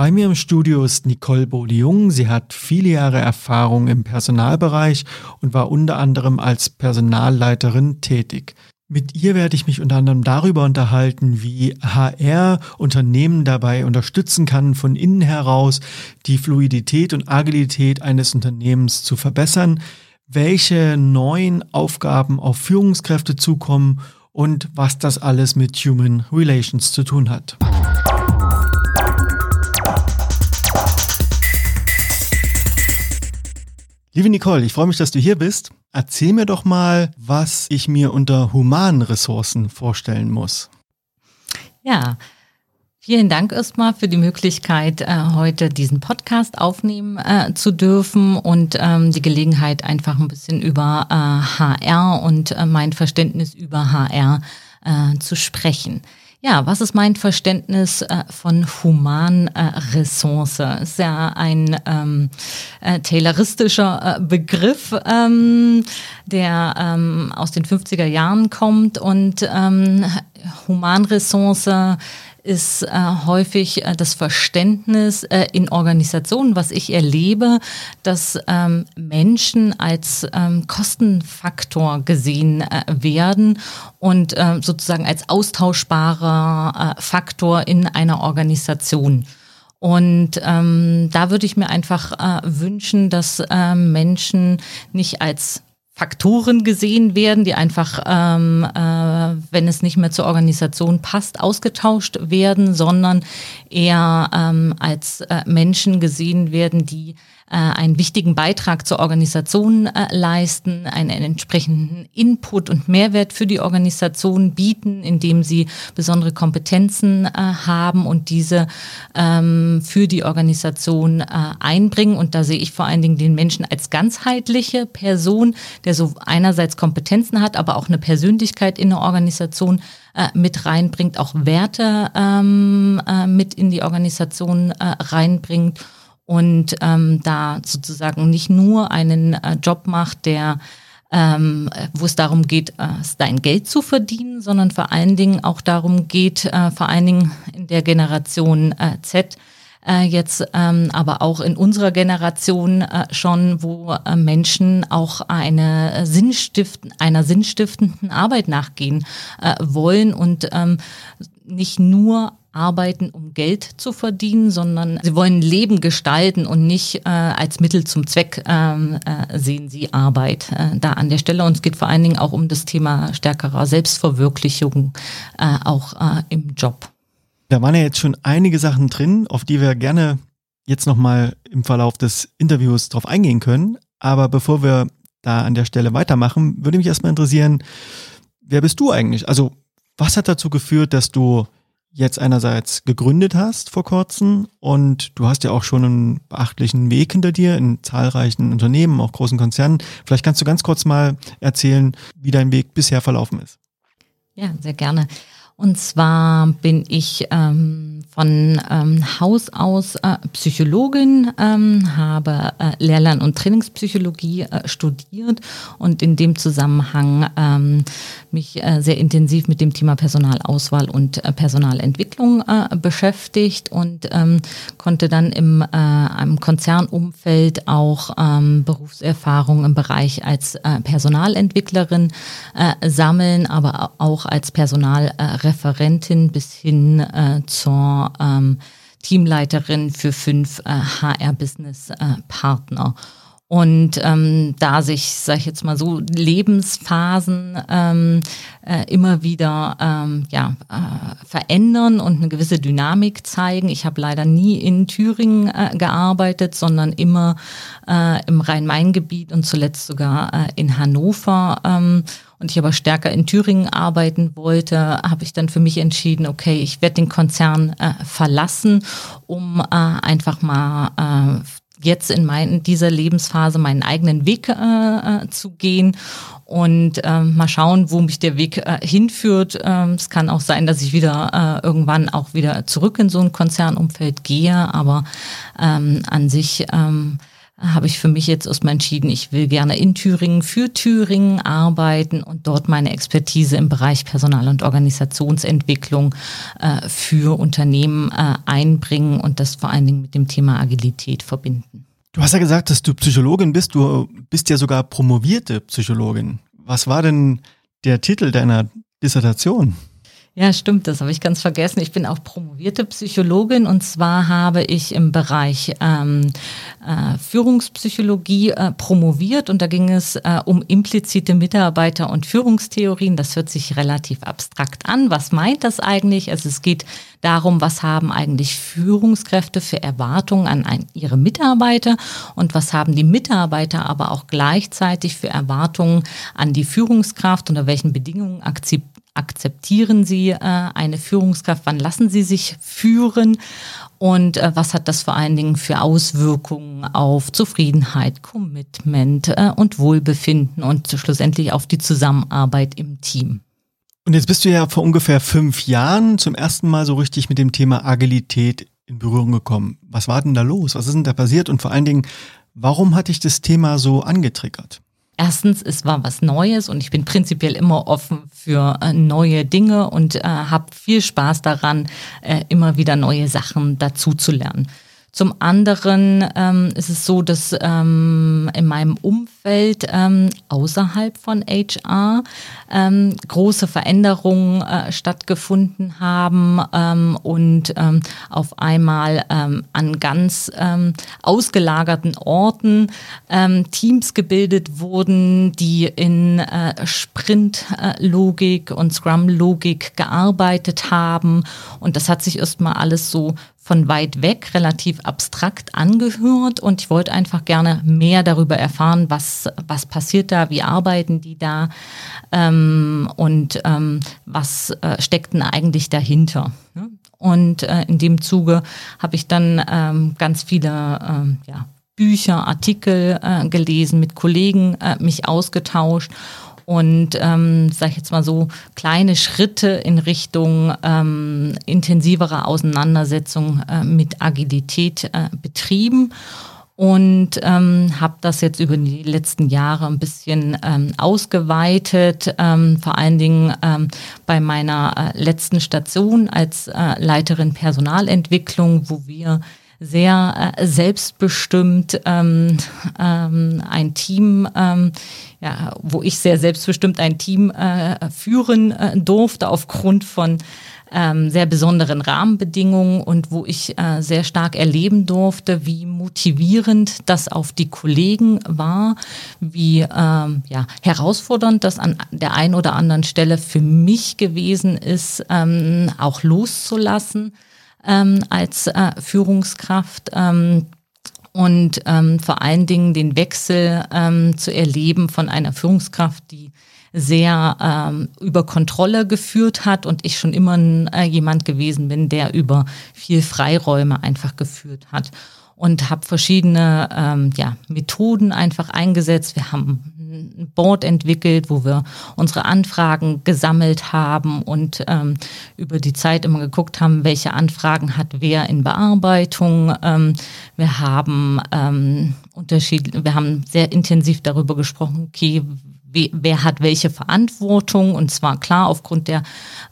Bei mir im Studio ist Nicole Bode-Jung. Sie hat viele Jahre Erfahrung im Personalbereich und war unter anderem als Personalleiterin tätig. Mit ihr werde ich mich unter anderem darüber unterhalten, wie HR Unternehmen dabei unterstützen kann, von innen heraus die Fluidität und Agilität eines Unternehmens zu verbessern, welche neuen Aufgaben auf Führungskräfte zukommen und was das alles mit Human Relations zu tun hat. Liebe Nicole, ich freue mich, dass du hier bist. Erzähl mir doch mal, was ich mir unter humanen Ressourcen vorstellen muss. Ja, vielen Dank erstmal für die Möglichkeit, äh, heute diesen Podcast aufnehmen äh, zu dürfen und ähm, die Gelegenheit, einfach ein bisschen über HR äh, und mein Verständnis über HR zu sprechen. Ja, was ist mein Verständnis äh, von Humanressource? Äh, ist ja ein ähm, äh, tayloristischer äh, Begriff, ähm, der ähm, aus den 50er Jahren kommt und ähm, Humanressource ist äh, häufig äh, das Verständnis äh, in Organisationen, was ich erlebe, dass ähm, Menschen als ähm, Kostenfaktor gesehen äh, werden und äh, sozusagen als austauschbarer äh, Faktor in einer Organisation. Und ähm, da würde ich mir einfach äh, wünschen, dass äh, Menschen nicht als Faktoren gesehen werden, die einfach, ähm, äh, wenn es nicht mehr zur Organisation passt, ausgetauscht werden, sondern eher ähm, als äh, Menschen gesehen werden, die einen wichtigen Beitrag zur Organisation äh, leisten, einen, entsprechenden Input und Mehrwert für die Organisation bieten, indem sie besondere Kompetenzen äh, haben und diese ähm, für die Organisation einbringen. Und da sehe ich vor allen Dingen den Menschen als ganzheitliche Person, der so einerseits Kompetenzen hat, aber auch eine Persönlichkeit in der Organisation mit reinbringt, auch Werte ähm, mit in die Organisation reinbringt und ähm, da sozusagen nicht nur einen äh, Job macht, der ähm, wo es darum geht, äh, dein Geld zu verdienen, sondern vor allen Dingen auch darum geht, äh, vor allen Dingen in der Generation äh, Z, äh, jetzt ähm, aber auch in unserer Generation äh, schon, wo äh, Menschen auch eine Sinnstiften, einer sinnstiftenden Arbeit nachgehen äh, wollen und ähm, nicht nur arbeiten, um Geld zu verdienen, sondern sie wollen Leben gestalten und nicht äh, als Mittel zum Zweck ähm, äh, sehen sie Arbeit äh, da an der Stelle. Und es geht vor allen Dingen auch um das Thema stärkerer Selbstverwirklichung, äh, auch äh, im Job. Da waren ja jetzt schon einige Sachen drin, auf die wir gerne jetzt nochmal im Verlauf des Interviews drauf eingehen können. Aber bevor wir da an der Stelle weitermachen, würde mich erstmal interessieren, wer bist du eigentlich? Also was hat dazu geführt, dass du jetzt einerseits gegründet hast vor kurzem und du hast ja auch schon einen beachtlichen Weg hinter dir in zahlreichen Unternehmen, auch großen Konzernen. Vielleicht kannst du ganz kurz mal erzählen, wie dein Weg bisher verlaufen ist. Ja, sehr gerne. Und zwar bin ich ähm, von ähm, Haus aus äh, Psychologin, ähm, habe äh, Lehrlern- und Trainingspsychologie äh, studiert und in dem Zusammenhang ähm, mich äh, sehr intensiv mit dem Thema Personalauswahl und äh, Personalentwicklung äh, beschäftigt und ähm, konnte dann im äh, im Konzernumfeld auch ähm, Berufserfahrung im Bereich als äh, Personalentwicklerin äh, sammeln, aber auch als Personalreferentin Referentin bis hin äh, zur ähm, Teamleiterin für fünf äh, HR-Business-Partner. Und ähm, da sich, sage ich jetzt mal so, Lebensphasen ähm, äh, immer wieder ähm, ja, äh, verändern und eine gewisse Dynamik zeigen. Ich habe leider nie in Thüringen äh, gearbeitet, sondern immer äh, im Rhein-Main-Gebiet und zuletzt sogar äh, in Hannover. Ähm, und ich aber stärker in Thüringen arbeiten wollte, habe ich dann für mich entschieden, okay, ich werde den Konzern äh, verlassen, um äh, einfach mal äh, jetzt in mein, dieser Lebensphase meinen eigenen Weg äh, äh, zu gehen und äh, mal schauen, wo mich der Weg äh, hinführt. Ähm, es kann auch sein, dass ich wieder äh, irgendwann auch wieder zurück in so ein Konzernumfeld gehe, aber ähm, an sich ähm, habe ich für mich jetzt erstmal entschieden, ich will gerne in Thüringen für Thüringen arbeiten und dort meine Expertise im Bereich Personal- und Organisationsentwicklung äh, für Unternehmen äh, einbringen und das vor allen Dingen mit dem Thema Agilität verbinden. Du hast ja gesagt, dass du Psychologin bist. Du bist ja sogar promovierte Psychologin. Was war denn der Titel deiner Dissertation? Ja, stimmt, das habe ich ganz vergessen. Ich bin auch promovierte Psychologin und zwar habe ich im Bereich ähm, äh, Führungspsychologie äh, promoviert und da ging es äh, um implizite Mitarbeiter- und Führungstheorien. Das hört sich relativ abstrakt an. Was meint das eigentlich? Also es geht darum, was haben eigentlich Führungskräfte für Erwartungen an ein, ihre Mitarbeiter und was haben die Mitarbeiter aber auch gleichzeitig für Erwartungen an die Führungskraft, unter welchen Bedingungen akzeptieren akzeptieren Sie äh, eine Führungskraft? Wann lassen Sie sich führen? Und äh, was hat das vor allen Dingen für Auswirkungen auf Zufriedenheit, Commitment äh, und Wohlbefinden und schlussendlich auf die Zusammenarbeit im Team? Und jetzt bist du ja vor ungefähr fünf Jahren zum ersten Mal so richtig mit dem Thema Agilität in Berührung gekommen. Was war denn da los? Was ist denn da passiert? Und vor allen Dingen, warum hat dich das Thema so angetriggert? Erstens, es war was Neues und ich bin prinzipiell immer offen für äh, neue Dinge und äh, habe viel Spaß daran, äh, immer wieder neue Sachen dazu zu lernen. Zum anderen ähm, ist es so, dass ähm, in meinem Umfeld ähm, außerhalb von HR ähm, große Veränderungen äh, stattgefunden haben ähm, und ähm, auf einmal ähm, an ganz ähm, ausgelagerten Orten ähm, Teams gebildet wurden, die in äh, Sprint-Logik und Scrum-Logik gearbeitet haben. Und das hat sich erstmal alles so von weit weg relativ abstrakt angehört und ich wollte einfach gerne mehr darüber erfahren, was, was passiert da, wie arbeiten die da ähm, und ähm, was äh, steckt denn eigentlich dahinter. Ne? Und äh, in dem Zuge habe ich dann ähm, ganz viele ähm, ja, Bücher, Artikel äh, gelesen, mit Kollegen äh, mich ausgetauscht und, ähm, sage ich jetzt mal so, kleine Schritte in Richtung ähm, intensiverer Auseinandersetzung äh, mit Agilität äh, betrieben. Und ähm, habe das jetzt über die letzten Jahre ein bisschen ähm, ausgeweitet, ähm, vor allen Dingen ähm, bei meiner äh, letzten Station als äh, Leiterin Personalentwicklung, wo wir sehr äh, selbstbestimmt ähm, ähm, ein Team, ähm, ja, wo ich sehr selbstbestimmt ein Team äh, führen äh, durfte aufgrund von ähm, sehr besonderen Rahmenbedingungen und wo ich äh, sehr stark erleben durfte, wie motivierend das auf die Kollegen war, wie ähm, ja, herausfordernd das an der einen oder anderen Stelle für mich gewesen ist, ähm, auch loszulassen ähm, als äh, Führungskraft. Ähm, und ähm, vor allen Dingen den Wechsel ähm, zu erleben von einer Führungskraft, die sehr ähm, über Kontrolle geführt hat und ich schon immer äh, jemand gewesen bin, der über viel Freiräume einfach geführt hat und habe verschiedene ähm, ja, Methoden einfach eingesetzt. Wir haben ein Board entwickelt, wo wir unsere Anfragen gesammelt haben und ähm, über die Zeit immer geguckt haben, welche Anfragen hat wer in Bearbeitung. Ähm, wir haben ähm, Unterschied, wir haben sehr intensiv darüber gesprochen, okay, wer hat welche Verantwortung und zwar klar aufgrund der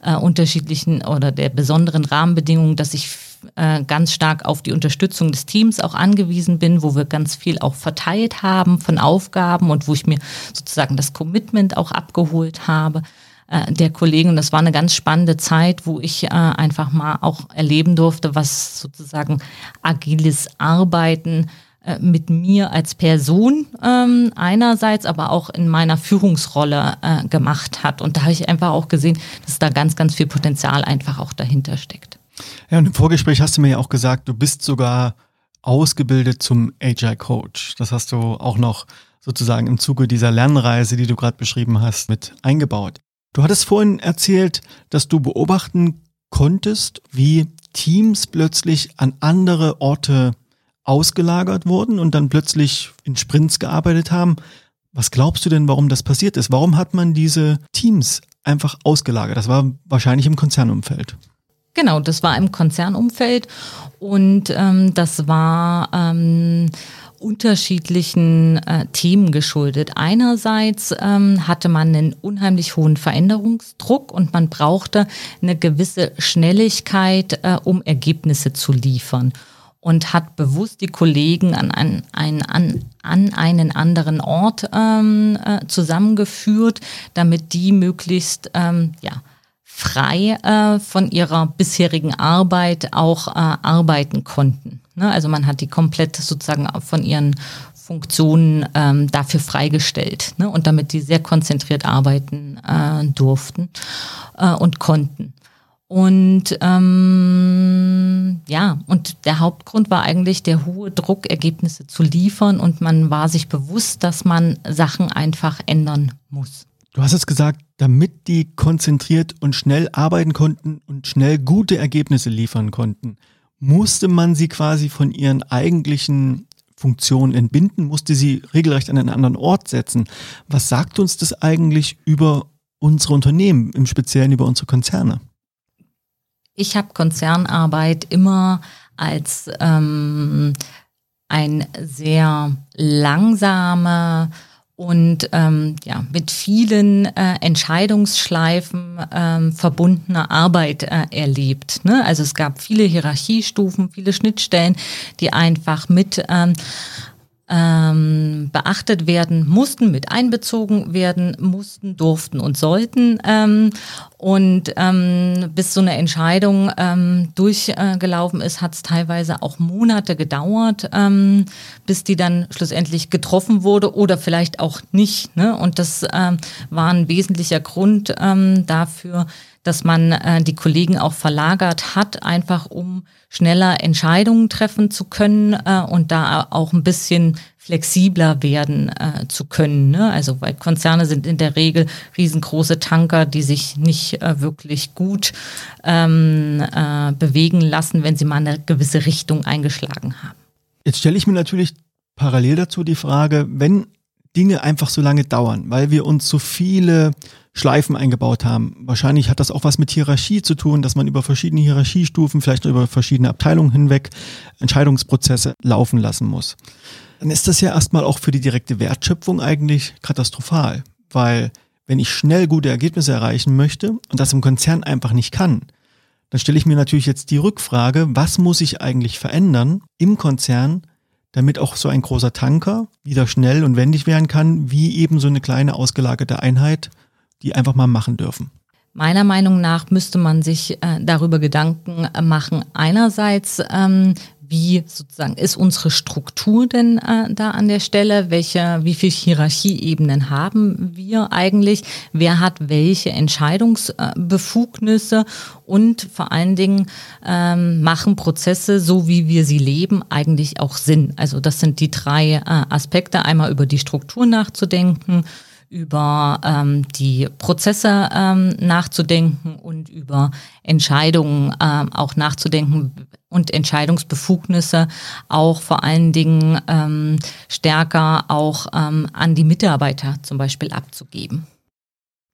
äh, unterschiedlichen oder der besonderen Rahmenbedingungen, dass ich äh, ganz stark auf die Unterstützung des Teams auch angewiesen bin, wo wir ganz viel auch verteilt haben von Aufgaben und wo ich mir sozusagen das Commitment auch abgeholt habe äh, der Kollegen. Und das war eine ganz spannende Zeit, wo ich äh, einfach mal auch erleben durfte, was sozusagen agiles Arbeiten äh, mit mir als Person ähm, einerseits, aber auch in meiner Führungsrolle äh, gemacht hat. Und da habe ich einfach auch gesehen, dass da ganz, ganz viel Potenzial einfach auch dahinter steckt. Ja, und im Vorgespräch hast du mir ja auch gesagt, du bist sogar ausgebildet zum Agile Coach. Das hast du auch noch sozusagen im Zuge dieser Lernreise, die du gerade beschrieben hast, mit eingebaut. Du hattest vorhin erzählt, dass du beobachten konntest, wie Teams plötzlich an andere Orte ausgelagert wurden und dann plötzlich in Sprints gearbeitet haben. Was glaubst du denn, warum das passiert ist? Warum hat man diese Teams einfach ausgelagert? Das war wahrscheinlich im Konzernumfeld. Genau, das war im Konzernumfeld und ähm, das war ähm, unterschiedlichen äh, Themen geschuldet. Einerseits ähm, hatte man einen unheimlich hohen Veränderungsdruck und man brauchte eine gewisse Schnelligkeit, äh, um Ergebnisse zu liefern und hat bewusst die Kollegen an, ein, an, an einen anderen Ort ähm, äh, zusammengeführt, damit die möglichst ähm, ja, frei äh, von ihrer bisherigen Arbeit auch äh, arbeiten konnten. Ne? Also man hat die komplett sozusagen von ihren Funktionen ähm, dafür freigestellt ne? und damit die sehr konzentriert arbeiten äh, durften äh, und konnten. Und ähm, ja, und der Hauptgrund war eigentlich der hohe Druck, Ergebnisse zu liefern und man war sich bewusst, dass man Sachen einfach ändern muss. Du hast es gesagt, damit die konzentriert und schnell arbeiten konnten und schnell gute Ergebnisse liefern konnten, musste man sie quasi von ihren eigentlichen Funktionen entbinden, musste sie regelrecht an einen anderen Ort setzen. Was sagt uns das eigentlich über unsere Unternehmen, im Speziellen über unsere Konzerne? Ich habe Konzernarbeit immer als ähm, ein sehr langsame und ähm, ja, mit vielen äh, Entscheidungsschleifen ähm, verbundene Arbeit äh, erlebt. Ne? Also es gab viele Hierarchiestufen, viele Schnittstellen, die einfach mit ähm, ähm, beachtet werden mussten, mit einbezogen werden mussten, durften und sollten. Ähm, und ähm, bis so eine Entscheidung ähm, durchgelaufen ist, hat es teilweise auch Monate gedauert, ähm, bis die dann schlussendlich getroffen wurde oder vielleicht auch nicht. Ne? Und das ähm, war ein wesentlicher Grund ähm, dafür, dass man äh, die Kollegen auch verlagert hat, einfach um schneller Entscheidungen treffen zu können äh, und da auch ein bisschen flexibler werden äh, zu können. Ne? Also weil Konzerne sind in der Regel riesengroße Tanker, die sich nicht äh, wirklich gut ähm, äh, bewegen lassen, wenn sie mal eine gewisse Richtung eingeschlagen haben. Jetzt stelle ich mir natürlich parallel dazu die Frage, wenn Dinge einfach so lange dauern, weil wir uns so viele Schleifen eingebaut haben. Wahrscheinlich hat das auch was mit Hierarchie zu tun, dass man über verschiedene Hierarchiestufen, vielleicht über verschiedene Abteilungen hinweg Entscheidungsprozesse laufen lassen muss. Dann ist das ja erstmal auch für die direkte Wertschöpfung eigentlich katastrophal, weil wenn ich schnell gute Ergebnisse erreichen möchte und das im Konzern einfach nicht kann, dann stelle ich mir natürlich jetzt die Rückfrage, was muss ich eigentlich verändern im Konzern, damit auch so ein großer Tanker wieder schnell und wendig werden kann, wie eben so eine kleine ausgelagerte Einheit die einfach mal machen dürfen? Meiner Meinung nach müsste man sich äh, darüber Gedanken äh, machen. Einerseits, ähm, wie sozusagen ist unsere Struktur denn äh, da an der Stelle? Welche, wie viele Hierarchieebenen haben wir eigentlich? Wer hat welche Entscheidungsbefugnisse? Und vor allen Dingen ähm, machen Prozesse, so wie wir sie leben, eigentlich auch Sinn? Also das sind die drei äh, Aspekte. Einmal über die Struktur nachzudenken über ähm, die Prozesse ähm, nachzudenken und über Entscheidungen ähm, auch nachzudenken und Entscheidungsbefugnisse auch vor allen Dingen ähm, stärker auch ähm, an die Mitarbeiter zum Beispiel abzugeben.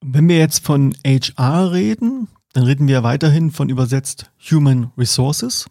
Wenn wir jetzt von HR reden, dann reden wir weiterhin von übersetzt Human Resources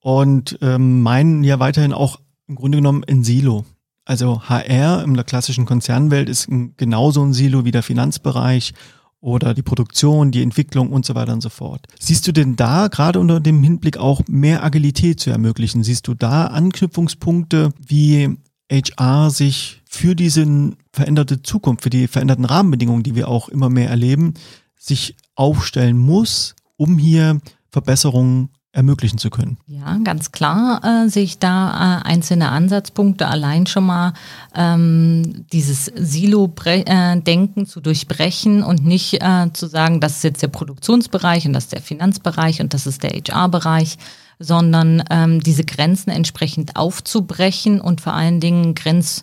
und ähm, meinen ja weiterhin auch im Grunde genommen in Silo. Also HR in der klassischen Konzernwelt ist genauso ein Silo wie der Finanzbereich oder die Produktion, die Entwicklung und so weiter und so fort. Siehst du denn da gerade unter dem Hinblick auch mehr Agilität zu ermöglichen? Siehst du da Anknüpfungspunkte, wie HR sich für diese veränderte Zukunft, für die veränderten Rahmenbedingungen, die wir auch immer mehr erleben, sich aufstellen muss, um hier Verbesserungen ermöglichen zu können. Ja, ganz klar äh, sehe ich da äh, einzelne Ansatzpunkte. Allein schon mal ähm, dieses Silo-Denken äh, zu durchbrechen und nicht äh, zu sagen, das ist jetzt der Produktionsbereich und das ist der Finanzbereich und das ist der HR-Bereich, sondern ähm, diese Grenzen entsprechend aufzubrechen und vor allen Dingen Grenz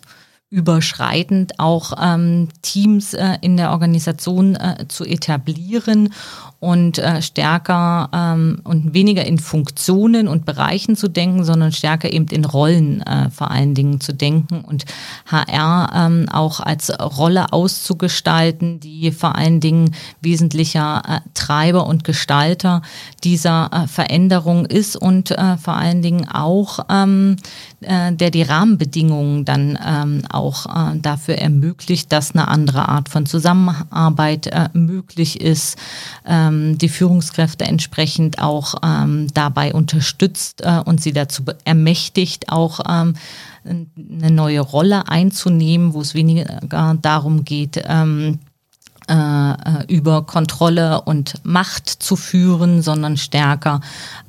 überschreitend auch ähm, Teams äh, in der Organisation äh, zu etablieren und äh, stärker ähm, und weniger in Funktionen und Bereichen zu denken, sondern stärker eben in Rollen äh, vor allen Dingen zu denken und HR ähm, auch als Rolle auszugestalten, die vor allen Dingen wesentlicher äh, Treiber und Gestalter dieser äh, Veränderung ist und äh, vor allen Dingen auch ähm, äh, der die Rahmenbedingungen dann ähm, auch äh, dafür ermöglicht, dass eine andere Art von Zusammenarbeit äh, möglich ist, ähm, die Führungskräfte entsprechend auch ähm, dabei unterstützt äh, und sie dazu ermächtigt, auch ähm, eine neue Rolle einzunehmen, wo es weniger darum geht, ähm, äh, äh, über Kontrolle und Macht zu führen, sondern stärker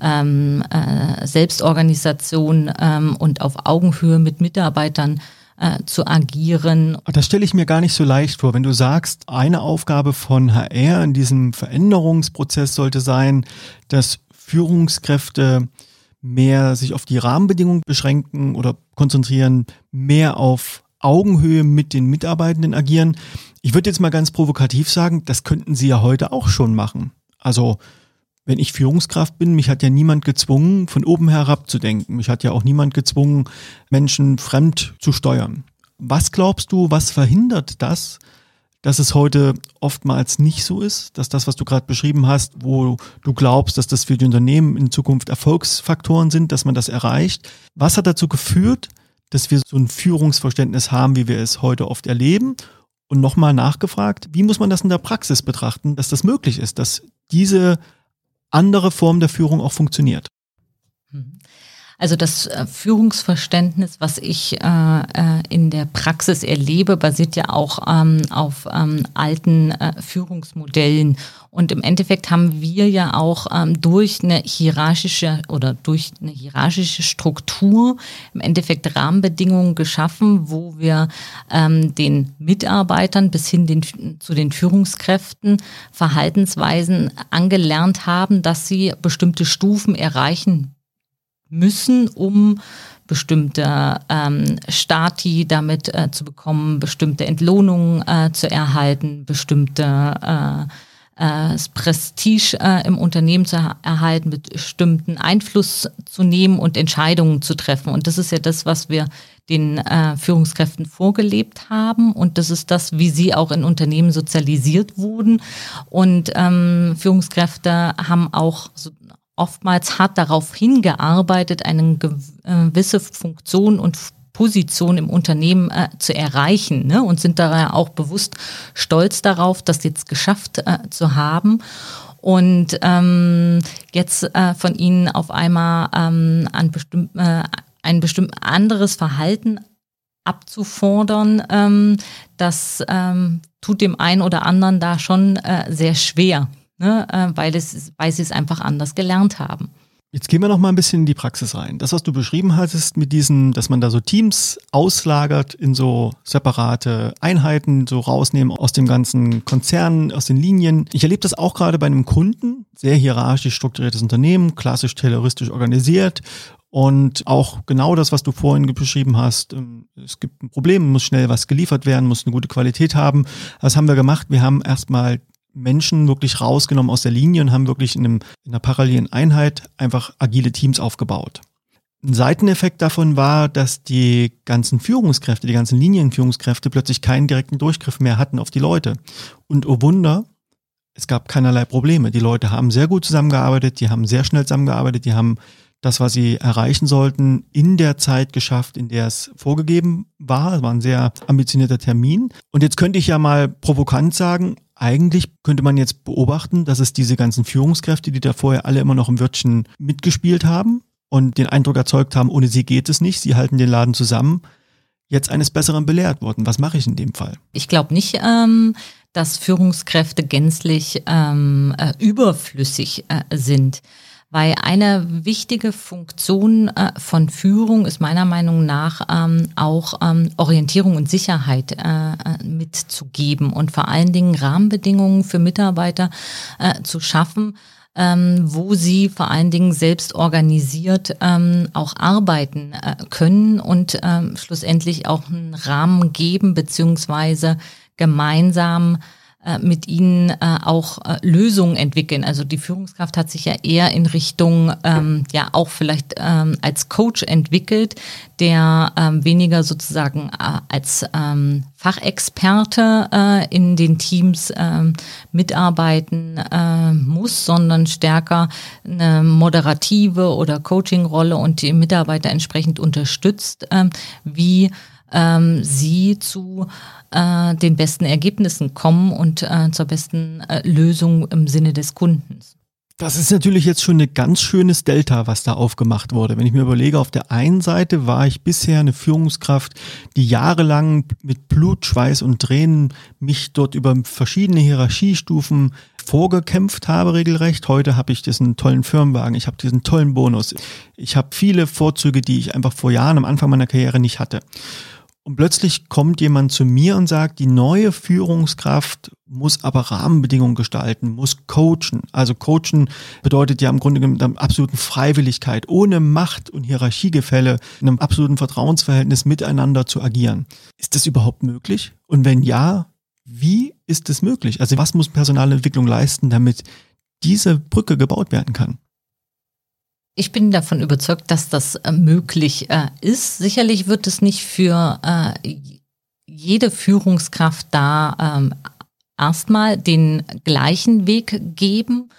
ähm, äh, Selbstorganisation ähm, und auf Augenhöhe mit Mitarbeitern äh, zu agieren. Das stelle ich mir gar nicht so leicht vor. Wenn du sagst, eine Aufgabe von HR in diesem Veränderungsprozess sollte sein, dass Führungskräfte mehr sich auf die Rahmenbedingungen beschränken oder konzentrieren, mehr auf Augenhöhe mit den Mitarbeitenden agieren. Ich würde jetzt mal ganz provokativ sagen, das könnten Sie ja heute auch schon machen. Also wenn ich Führungskraft bin, mich hat ja niemand gezwungen, von oben herab zu denken. Mich hat ja auch niemand gezwungen, Menschen fremd zu steuern. Was glaubst du, was verhindert das, dass es heute oftmals nicht so ist, dass das, was du gerade beschrieben hast, wo du glaubst, dass das für die Unternehmen in Zukunft Erfolgsfaktoren sind, dass man das erreicht. Was hat dazu geführt, dass wir so ein Führungsverständnis haben, wie wir es heute oft erleben? Und nochmal nachgefragt, wie muss man das in der Praxis betrachten, dass das möglich ist, dass diese andere Form der Führung auch funktioniert? Also das äh, Führungsverständnis, was ich äh, äh, in der Praxis erlebe, basiert ja auch ähm, auf ähm, alten äh, Führungsmodellen. Und im Endeffekt haben wir ja auch ähm, durch eine hierarchische oder durch eine hierarchische Struktur im Endeffekt Rahmenbedingungen geschaffen, wo wir ähm, den Mitarbeitern bis hin den, zu den Führungskräften Verhaltensweisen angelernt haben, dass sie bestimmte Stufen erreichen müssen, um bestimmte ähm, Stati damit äh, zu bekommen, bestimmte Entlohnungen äh, zu erhalten, bestimmte äh, äh, Prestige äh, im Unternehmen zu erhalten, bestimmten Einfluss zu nehmen und Entscheidungen zu treffen. Und das ist ja das, was wir den äh, Führungskräften vorgelebt haben. Und das ist das, wie sie auch in Unternehmen sozialisiert wurden. Und ähm, Führungskräfte haben auch so oftmals hart darauf hingearbeitet, eine gewisse Funktion und Position im Unternehmen äh, zu erreichen ne? und sind daher auch bewusst stolz darauf, das jetzt geschafft äh, zu haben. Und ähm, jetzt äh, von ihnen auf einmal ähm, an bestimm äh, ein bestimmt anderes Verhalten abzufordern, ähm, das ähm, tut dem einen oder anderen da schon äh, sehr schwer ne, äh, weil, es, weil sie es einfach anders gelernt haben. Jetzt gehen wir noch mal ein bisschen in die Praxis rein. Das, was du beschrieben hattest mit diesen, dass man da so Teams auslagert in so separate Einheiten, so rausnehmen aus dem ganzen Konzern, aus den Linien. Ich erlebe das auch gerade bei einem Kunden, sehr hierarchisch strukturiertes Unternehmen, klassisch terroristisch organisiert und auch genau das, was du vorhin beschrieben hast. Ähm, es gibt ein Problem, muss schnell was geliefert werden, muss eine gute Qualität haben. Was haben wir gemacht? Wir haben erstmal Menschen wirklich rausgenommen aus der Linie und haben wirklich in, einem, in einer parallelen Einheit einfach agile Teams aufgebaut. Ein Seiteneffekt davon war, dass die ganzen Führungskräfte, die ganzen Linienführungskräfte plötzlich keinen direkten Durchgriff mehr hatten auf die Leute. Und oh Wunder, es gab keinerlei Probleme. Die Leute haben sehr gut zusammengearbeitet, die haben sehr schnell zusammengearbeitet, die haben das, was sie erreichen sollten, in der Zeit geschafft, in der es vorgegeben war. Es war ein sehr ambitionierter Termin. Und jetzt könnte ich ja mal provokant sagen, eigentlich könnte man jetzt beobachten, dass es diese ganzen Führungskräfte, die da vorher alle immer noch im Wörtchen mitgespielt haben und den Eindruck erzeugt haben, ohne sie geht es nicht, sie halten den Laden zusammen, jetzt eines Besseren belehrt wurden. Was mache ich in dem Fall? Ich glaube nicht, ähm, dass Führungskräfte gänzlich ähm, äh, überflüssig äh, sind. Weil eine wichtige Funktion äh, von Führung ist meiner Meinung nach ähm, auch ähm, Orientierung und Sicherheit äh, äh, mitzugeben und vor allen Dingen Rahmenbedingungen für Mitarbeiter äh, zu schaffen, ähm, wo sie vor allen Dingen selbst organisiert ähm, auch arbeiten äh, können und ähm, schlussendlich auch einen Rahmen geben beziehungsweise gemeinsam mit ihnen äh, auch äh, Lösungen entwickeln. Also die Führungskraft hat sich ja eher in Richtung, ähm, ja auch vielleicht ähm, als Coach entwickelt, der ähm, weniger sozusagen äh, als ähm, Fachexperte äh, in den Teams ähm, mitarbeiten äh, muss, sondern stärker eine moderative oder Coaching-Rolle und die Mitarbeiter entsprechend unterstützt, ähm, wie ähm, sie zu äh, den besten Ergebnissen kommen und äh, zur besten äh, Lösung im Sinne des Kundens. Das ist natürlich jetzt schon ein ganz schönes Delta, was da aufgemacht wurde. Wenn ich mir überlege, auf der einen Seite war ich bisher eine Führungskraft, die jahrelang mit Blut, Schweiß und Tränen mich dort über verschiedene Hierarchiestufen vorgekämpft habe, regelrecht. Heute habe ich diesen tollen Firmenwagen, ich habe diesen tollen Bonus. Ich habe viele Vorzüge, die ich einfach vor Jahren am Anfang meiner Karriere nicht hatte. Und plötzlich kommt jemand zu mir und sagt, die neue Führungskraft muss aber Rahmenbedingungen gestalten, muss coachen. Also coachen bedeutet ja im Grunde genommen eine absoluten Freiwilligkeit, ohne Macht und Hierarchiegefälle, in einem absoluten Vertrauensverhältnis miteinander zu agieren. Ist das überhaupt möglich? Und wenn ja, wie ist es möglich? Also was muss Personalentwicklung leisten, damit diese Brücke gebaut werden kann? Ich bin davon überzeugt, dass das äh, möglich äh, ist. Sicherlich wird es nicht für äh, jede Führungskraft da ähm, erstmal den gleichen Weg geben.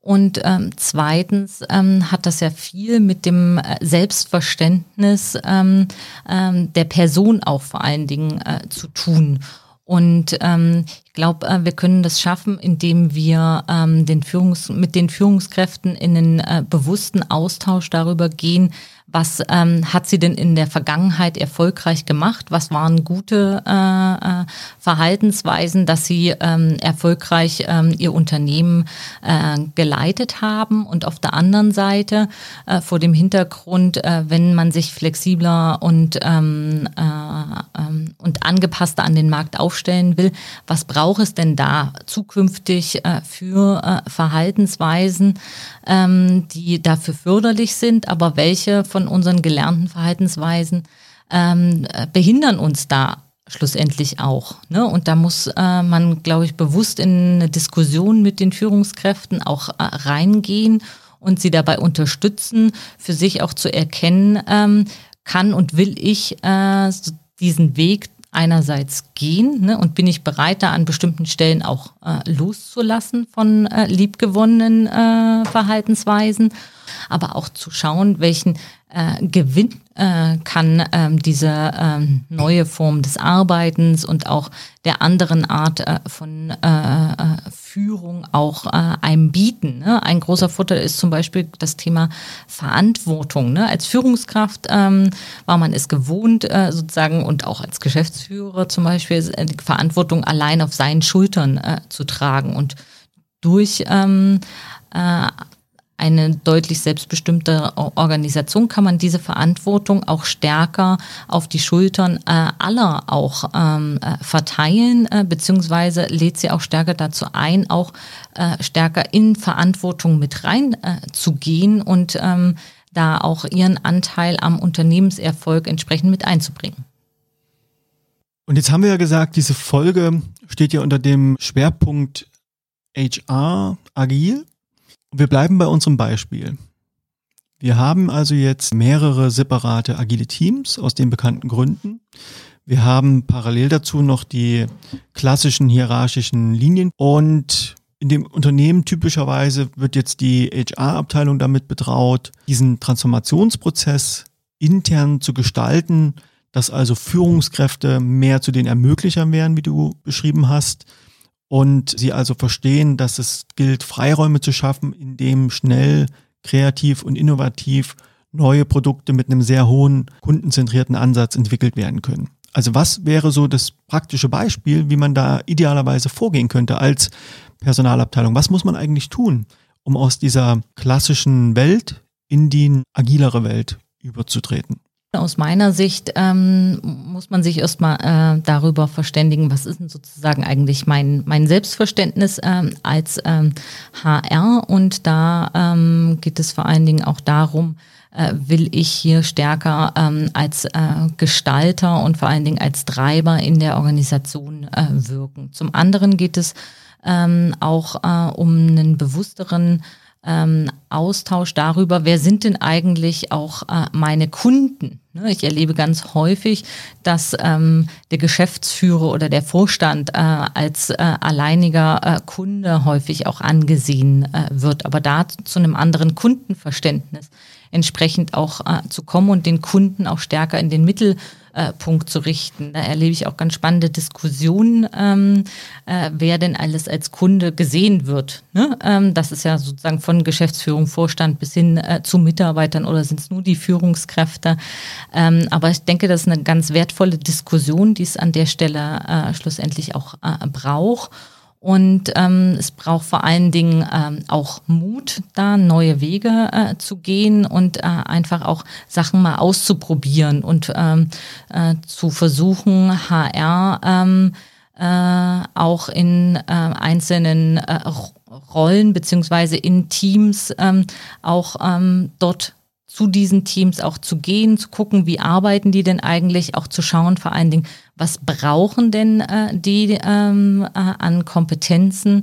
Und ähm, zweitens ähm, hat das ja viel mit dem Selbstverständnis ähm, ähm, der Person auch vor allen Dingen äh, zu tun. Und ähm, ich glaube, äh, wir können das schaffen, indem wir ähm, den Führungs mit den Führungskräften in einen äh, bewussten Austausch darüber gehen, was ähm, hat sie denn in der Vergangenheit erfolgreich gemacht? Was waren gute äh, äh, Verhaltensweisen, dass sie ähm, erfolgreich ähm, ihr Unternehmen äh, geleitet haben? Und auf der anderen Seite äh, vor dem Hintergrund, äh, wenn man sich flexibler und ähm, äh, ähm, und angepasster an den Markt aufstellen will, was braucht es denn da zukünftig äh, für äh, Verhaltensweisen, ähm, die dafür förderlich sind, aber welche von unseren gelernten Verhaltensweisen ähm, behindern uns da schlussendlich auch. Ne? Und da muss äh, man, glaube ich, bewusst in eine Diskussion mit den Führungskräften auch äh, reingehen und sie dabei unterstützen, für sich auch zu erkennen, ähm, kann und will ich äh, diesen Weg einerseits gehen ne, und bin ich bereit, da an bestimmten Stellen auch äh, loszulassen von äh, liebgewonnenen äh, Verhaltensweisen, aber auch zu schauen, welchen äh, Gewinn äh, kann ähm, diese ähm, neue Form des Arbeitens und auch der anderen Art äh, von äh, Führung auch äh, einem bieten. Ne? Ein großer Vorteil ist zum Beispiel das Thema Verantwortung. Ne? Als Führungskraft ähm, war man es gewohnt, äh, sozusagen und auch als Geschäftsführer zum Beispiel äh, die Verantwortung allein auf seinen Schultern äh, zu tragen und durch ähm, äh, eine deutlich selbstbestimmte Organisation kann man diese Verantwortung auch stärker auf die Schultern äh, aller auch ähm, äh, verteilen, äh, beziehungsweise lädt sie auch stärker dazu ein, auch äh, stärker in Verantwortung mit rein äh, und ähm, da auch ihren Anteil am Unternehmenserfolg entsprechend mit einzubringen. Und jetzt haben wir ja gesagt, diese Folge steht ja unter dem Schwerpunkt HR agil. Wir bleiben bei unserem Beispiel. Wir haben also jetzt mehrere separate agile Teams aus den bekannten Gründen. Wir haben parallel dazu noch die klassischen hierarchischen Linien und in dem Unternehmen typischerweise wird jetzt die HR-Abteilung damit betraut, diesen Transformationsprozess intern zu gestalten, dass also Führungskräfte mehr zu den Ermöglichern werden, wie du beschrieben hast, und sie also verstehen, dass es gilt, Freiräume zu schaffen, in dem schnell, kreativ und innovativ neue Produkte mit einem sehr hohen kundenzentrierten Ansatz entwickelt werden können. Also was wäre so das praktische Beispiel, wie man da idealerweise vorgehen könnte als Personalabteilung? Was muss man eigentlich tun, um aus dieser klassischen Welt in die agilere Welt überzutreten? Aus meiner Sicht ähm, muss man sich erstmal äh, darüber verständigen, was ist denn sozusagen eigentlich mein, mein Selbstverständnis ähm, als ähm, HR. Und da ähm, geht es vor allen Dingen auch darum, äh, will ich hier stärker ähm, als äh, Gestalter und vor allen Dingen als Treiber in der Organisation äh, wirken. Zum anderen geht es ähm, auch äh, um einen bewussteren ähm, Austausch darüber, wer sind denn eigentlich auch äh, meine Kunden. Ne? Ich erlebe ganz häufig, dass ähm, der Geschäftsführer oder der Vorstand äh, als äh, alleiniger äh, Kunde häufig auch angesehen äh, wird, aber da zu einem anderen Kundenverständnis entsprechend auch äh, zu kommen und den Kunden auch stärker in den Mittel äh, Punkt zu richten. Da erlebe ich auch ganz spannende Diskussionen, ähm, äh, wer denn alles als Kunde gesehen wird. Ne? Ähm, das ist ja sozusagen von Geschäftsführung, Vorstand bis hin äh, zu Mitarbeitern oder sind es nur die Führungskräfte. Ähm, aber ich denke, das ist eine ganz wertvolle Diskussion, die es an der Stelle äh, schlussendlich auch äh, braucht. Und ähm, es braucht vor allen Dingen ähm, auch Mut, da neue Wege äh, zu gehen und äh, einfach auch Sachen mal auszuprobieren und ähm, äh, zu versuchen, HR ähm, äh, auch in äh, einzelnen äh, Rollen beziehungsweise in Teams ähm, auch ähm, dort zu diesen Teams auch zu gehen, zu gucken, wie arbeiten die denn eigentlich, auch zu schauen vor allen Dingen, was brauchen denn äh, die ähm, äh, an Kompetenzen,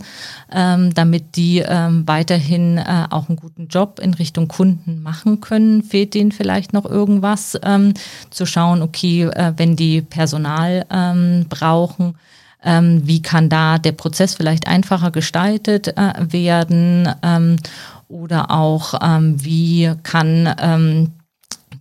ähm, damit die ähm, weiterhin äh, auch einen guten Job in Richtung Kunden machen können. Fehlt denen vielleicht noch irgendwas? Ähm, zu schauen, okay, äh, wenn die Personal ähm, brauchen, ähm, wie kann da der Prozess vielleicht einfacher gestaltet äh, werden? Ähm, oder auch, ähm, wie kann ähm,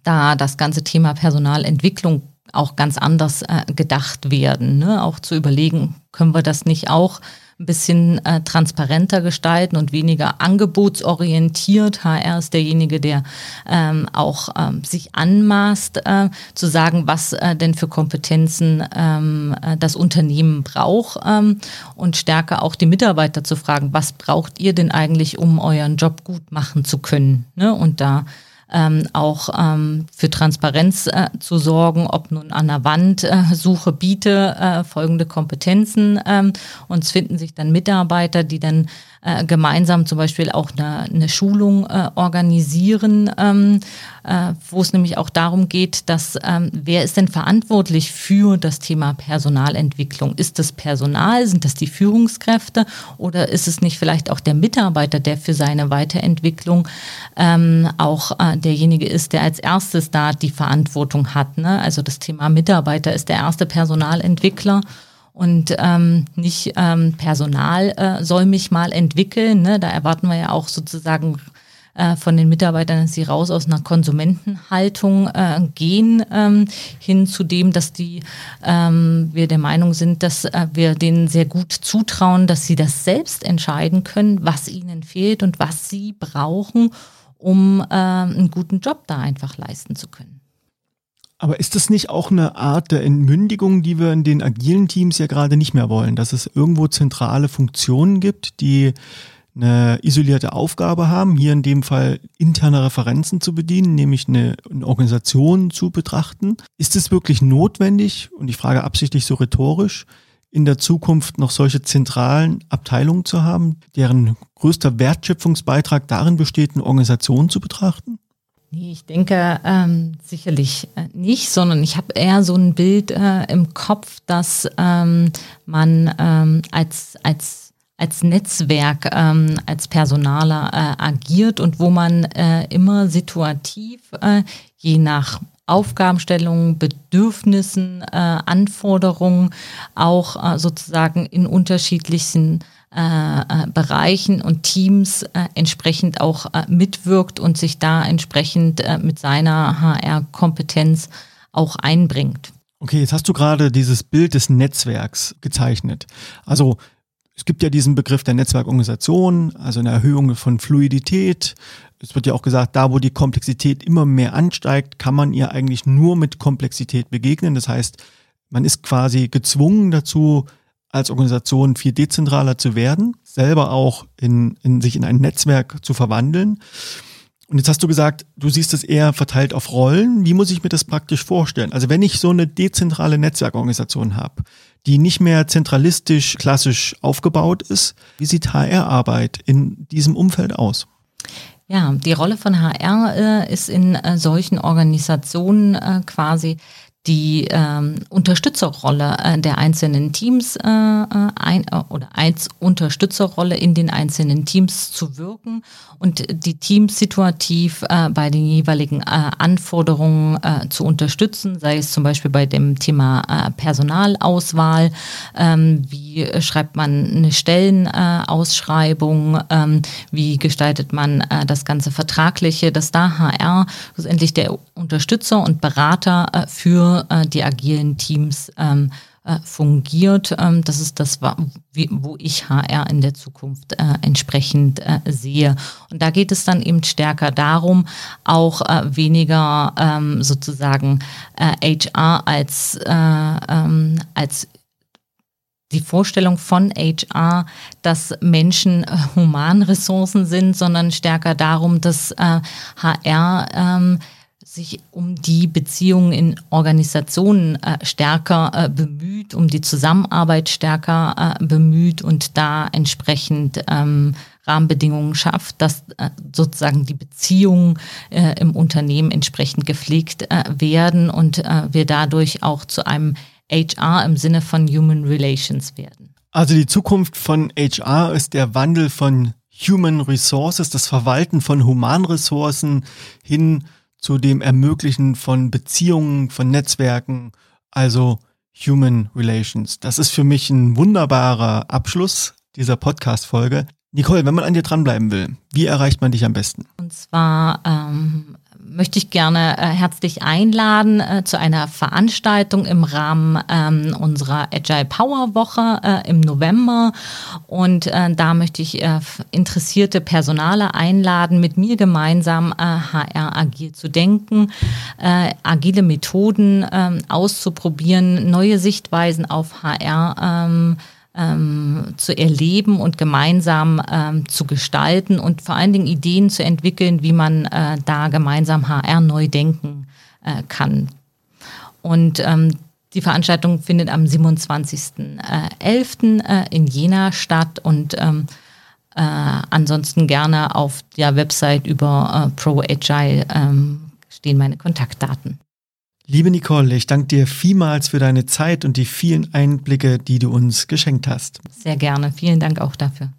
da das ganze Thema Personalentwicklung auch ganz anders äh, gedacht werden. Ne? Auch zu überlegen, können wir das nicht auch ein bisschen äh, transparenter gestalten und weniger angebotsorientiert. HR ist derjenige, der ähm, auch ähm, sich anmaßt, äh, zu sagen, was äh, denn für Kompetenzen ähm, äh, das Unternehmen braucht ähm, und stärker auch die Mitarbeiter zu fragen, was braucht ihr denn eigentlich, um euren Job gut machen zu können? Ne? Und da ähm, auch ähm, für Transparenz äh, zu sorgen, ob nun an der Wand äh, Suche biete äh, folgende Kompetenzen ähm, und es finden sich dann Mitarbeiter, die dann äh, gemeinsam zum Beispiel auch eine, eine Schulung äh, organisieren, ähm, äh, wo es nämlich auch darum geht, dass ähm, wer ist denn verantwortlich für das Thema Personalentwicklung? Ist das Personal, sind das die Führungskräfte oder ist es nicht vielleicht auch der Mitarbeiter, der für seine Weiterentwicklung ähm, auch äh, derjenige ist, der als erstes da die Verantwortung hat? Ne? Also das Thema Mitarbeiter ist der erste Personalentwickler und ähm, nicht ähm, Personal äh, soll mich mal entwickeln. Ne? Da erwarten wir ja auch sozusagen äh, von den Mitarbeitern, dass sie raus aus einer Konsumentenhaltung äh, gehen, ähm, hin zu dem, dass die ähm, wir der Meinung sind, dass äh, wir denen sehr gut zutrauen, dass sie das selbst entscheiden können, was ihnen fehlt und was sie brauchen, um äh, einen guten Job da einfach leisten zu können. Aber ist das nicht auch eine Art der Entmündigung, die wir in den agilen Teams ja gerade nicht mehr wollen, dass es irgendwo zentrale Funktionen gibt, die eine isolierte Aufgabe haben, hier in dem Fall interne Referenzen zu bedienen, nämlich eine, eine Organisation zu betrachten. Ist es wirklich notwendig, und ich frage absichtlich so rhetorisch, in der Zukunft noch solche zentralen Abteilungen zu haben, deren größter Wertschöpfungsbeitrag darin besteht, eine Organisation zu betrachten? Nee, ich denke ähm, sicherlich äh, nicht, sondern ich habe eher so ein Bild äh, im Kopf, dass ähm, man ähm, als, als, als Netzwerk, ähm, als Personaler äh, agiert und wo man äh, immer situativ, äh, je nach Aufgabenstellungen, Bedürfnissen, äh, Anforderungen auch äh, sozusagen in unterschiedlichen äh, äh, Bereichen und Teams äh, entsprechend auch mitwirkt und sich da entsprechend mit seiner HR-Kompetenz auch einbringt. Okay, jetzt hast du gerade dieses Bild des Netzwerks gezeichnet. Also es gibt ja diesen Begriff der Netzwerkorganisation, also eine Erhöhung von Fluidität. Es wird ja auch gesagt, da wo die Komplexität immer mehr ansteigt, kann man ihr eigentlich nur mit Komplexität begegnen. Das heißt, man ist quasi gezwungen dazu, als Organisation viel dezentraler zu werden, selber auch in, in sich in ein Netzwerk zu verwandeln. Und jetzt hast du gesagt, du siehst es eher verteilt auf Rollen. Wie muss ich mir das praktisch vorstellen? Also wenn ich so eine dezentrale Netzwerkorganisation habe, die nicht mehr zentralistisch klassisch aufgebaut ist, wie sieht HR-Arbeit in diesem Umfeld aus? Ja, die Rolle von HR äh, ist in äh, solchen Organisationen äh, quasi die ähm, Unterstützerrolle äh, der einzelnen Teams äh, äh, ein, äh, oder als Unterstützerrolle in den einzelnen Teams zu wirken und die Teams situativ äh, bei den jeweiligen äh, Anforderungen äh, zu unterstützen, sei es zum Beispiel bei dem Thema äh, Personalauswahl, ähm, wie schreibt man eine Stellenausschreibung, äh, ähm, wie gestaltet man äh, das ganze Vertragliche, dass da HR schlussendlich der Unterstützer und Berater äh, für äh, die agilen Teams ähm, äh, fungiert. Ähm, das ist das, wo ich HR in der Zukunft äh, entsprechend äh, sehe. Und da geht es dann eben stärker darum, auch äh, weniger ähm, sozusagen HR äh, als, äh, ähm, als die Vorstellung von HR, dass Menschen äh, Humanressourcen sind, sondern stärker darum, dass äh, HR ähm, sich um die Beziehungen in Organisationen äh, stärker äh, bemüht, um die Zusammenarbeit stärker äh, bemüht und da entsprechend ähm, Rahmenbedingungen schafft, dass äh, sozusagen die Beziehungen äh, im Unternehmen entsprechend gepflegt äh, werden und wir dadurch auch zu einem HR im Sinne von Human Relations werden. Also die Zukunft von HR ist der Wandel von Human Resources, das Verwalten von Humanressourcen hin zu dem Ermöglichen von Beziehungen, von Netzwerken, also Human Relations. Das ist für mich ein wunderbarer Abschluss dieser Podcast-Folge. Nicole, wenn man an dir dranbleiben will, wie erreicht man dich am besten? Und zwar ähm, möchte ich gerne äh, herzlich einladen äh, zu einer Veranstaltung im Rahmen ähm, unserer Agile Power Woche äh, im November. Und äh, da möchte ich äh, interessierte Personale einladen, mit mir gemeinsam HR äh, agil zu denken, agile Methoden ähm, auszuprobieren, neue Sichtweisen auf HR ähm, ähm, zu erleben und gemeinsam ähm, zu gestalten und vor allen Dingen Ideen zu entwickeln, wie man äh, da gemeinsam HR neu denken äh, kann. Und ähm, die Veranstaltung findet am 27.11. Äh, in Jena statt und ähm, äh, ansonsten gerne auf der Website über äh, ProAgile ähm, stehen meine Kontaktdaten. Liebe Nicole, ich danke dir vielmals für deine Zeit und die vielen Einblicke, die du uns geschenkt hast. Sehr gerne. Vielen Dank auch dafür.